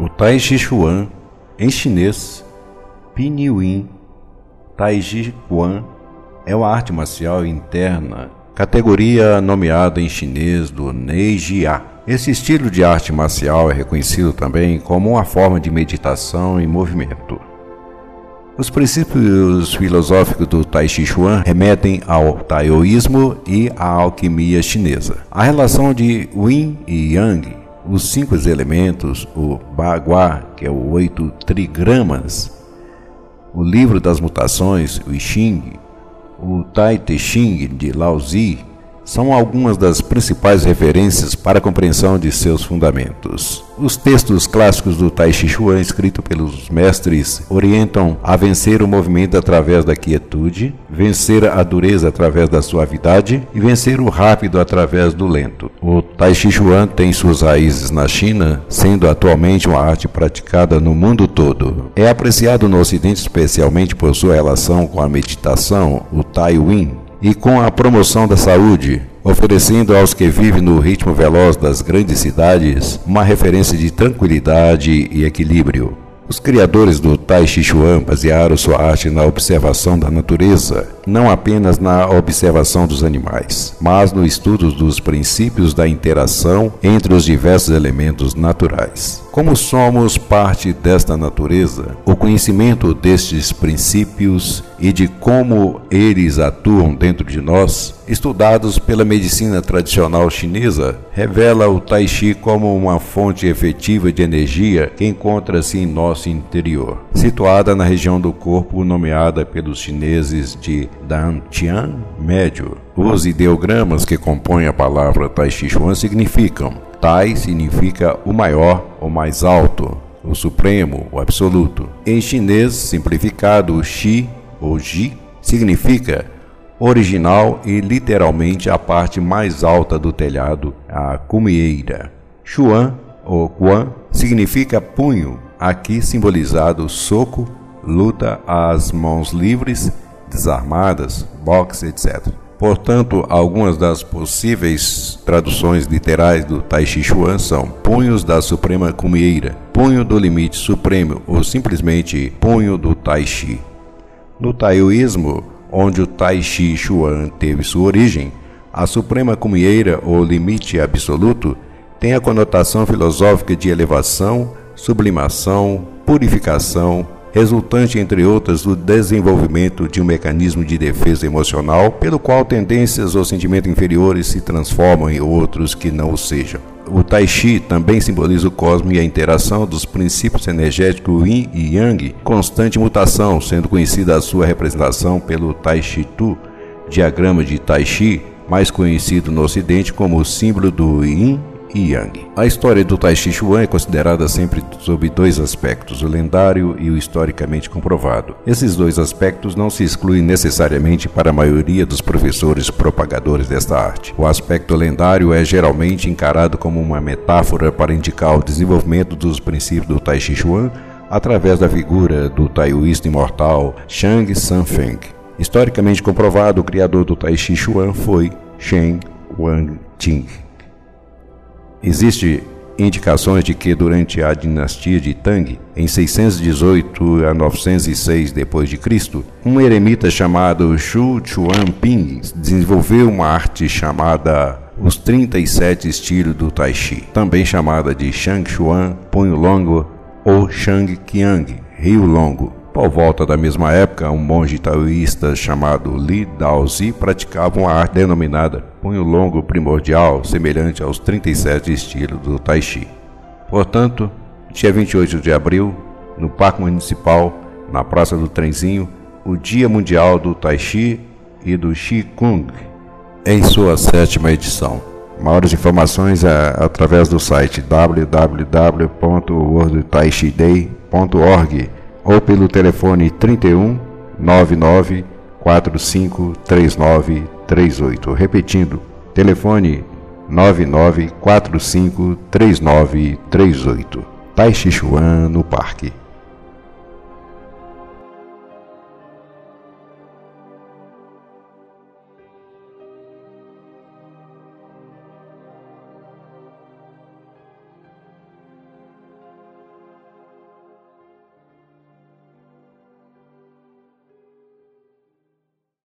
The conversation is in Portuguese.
O Tai Chi Chuan, em chinês, Pinyin Tai Chi Chuan, é uma arte marcial interna, categoria nomeada em chinês do Neijia. Esse estilo de arte marcial é reconhecido também como uma forma de meditação em movimento. Os princípios filosóficos do Tai Chi Chuan remetem ao taoísmo e à alquimia chinesa. A relação de Yin e Yang, os cinco elementos, o Bagua, que é o oito trigramas, o livro das mutações, o I Ching, o Tai Te Ching de Lao Zi, são algumas das principais referências para a compreensão de seus fundamentos. Os textos clássicos do Tai Chi Chuan, escritos pelos mestres, orientam a vencer o movimento através da quietude, vencer a dureza através da suavidade e vencer o rápido através do lento. O Tai Chi Chuan tem suas raízes na China, sendo atualmente uma arte praticada no mundo todo. É apreciado no Ocidente especialmente por sua relação com a meditação, o Tai Wing, e com a promoção da saúde, oferecendo aos que vivem no ritmo veloz das grandes cidades uma referência de tranquilidade e equilíbrio. Os criadores do Tai Chi Chuan basearam sua arte na observação da natureza, não apenas na observação dos animais, mas no estudo dos princípios da interação entre os diversos elementos naturais. Como somos parte desta natureza, o conhecimento destes princípios e de como eles atuam dentro de nós, estudados pela medicina tradicional chinesa, revela o Tai Chi como uma fonte efetiva de energia que encontra-se em nosso interior, situada na região do corpo nomeada pelos chineses de Dantian Médio. Os ideogramas que compõem a palavra Tai Chi Chuan significam Tai significa o maior, o mais alto, o supremo, o absoluto. Em chinês simplificado, Xi ou Ji significa original e literalmente a parte mais alta do telhado, a cumieira. Xuan ou Quan significa punho, aqui simbolizado soco, luta às mãos livres, desarmadas, boxe, etc. Portanto, algumas das possíveis traduções literais do Tai Chi Chuan são punhos da suprema cumieira, punho do limite supremo ou simplesmente punho do Tai Chi. No taoísmo, onde o Tai Chi Chuan teve sua origem, a suprema cumieira ou limite absoluto tem a conotação filosófica de elevação, sublimação, purificação, resultante, entre outras, do desenvolvimento de um mecanismo de defesa emocional, pelo qual tendências ou sentimentos inferiores se transformam em outros que não o sejam. O Tai Chi também simboliza o cosmos e a interação dos princípios energéticos Yin e Yang, constante mutação, sendo conhecida a sua representação pelo Tai Chi Tu, diagrama de Tai Chi, mais conhecido no Ocidente como o símbolo do Yin e Yang. A história do Tai Chi Chuan é considerada sempre sob dois aspectos, o lendário e o historicamente comprovado. Esses dois aspectos não se excluem necessariamente para a maioria dos professores propagadores desta arte. O aspecto lendário é geralmente encarado como uma metáfora para indicar o desenvolvimento dos princípios do Tai Chi Chuan através da figura do taoísta imortal Shang Sanfeng. Historicamente comprovado, o criador do Tai Chi Chuan foi Shen Wang Ting. Existem indicações de que durante a dinastia de Tang, em 618 a 906 d.C., um eremita chamado Xu Chuanping desenvolveu uma arte chamada os 37 estilos do Tai Chi, também chamada de Shang Xuan, Punho Longo ou Shang Qiang, Rio Longo. Por volta da mesma época, um monge taoísta chamado Li Daozi praticava uma arte denominada punho longo primordial, semelhante aos 37 estilos do Tai Chi. Portanto, dia 28 de abril, no Parque Municipal, na Praça do Trenzinho, o Dia Mundial do Tai Chi e do Chi Kung, em sua sétima edição. Maiores informações é através do site www.worldtaichiday.org ou pelo telefone 31 99 45 39 38. Repetindo, telefone 99 45 39 38. Tai Chuan no Parque.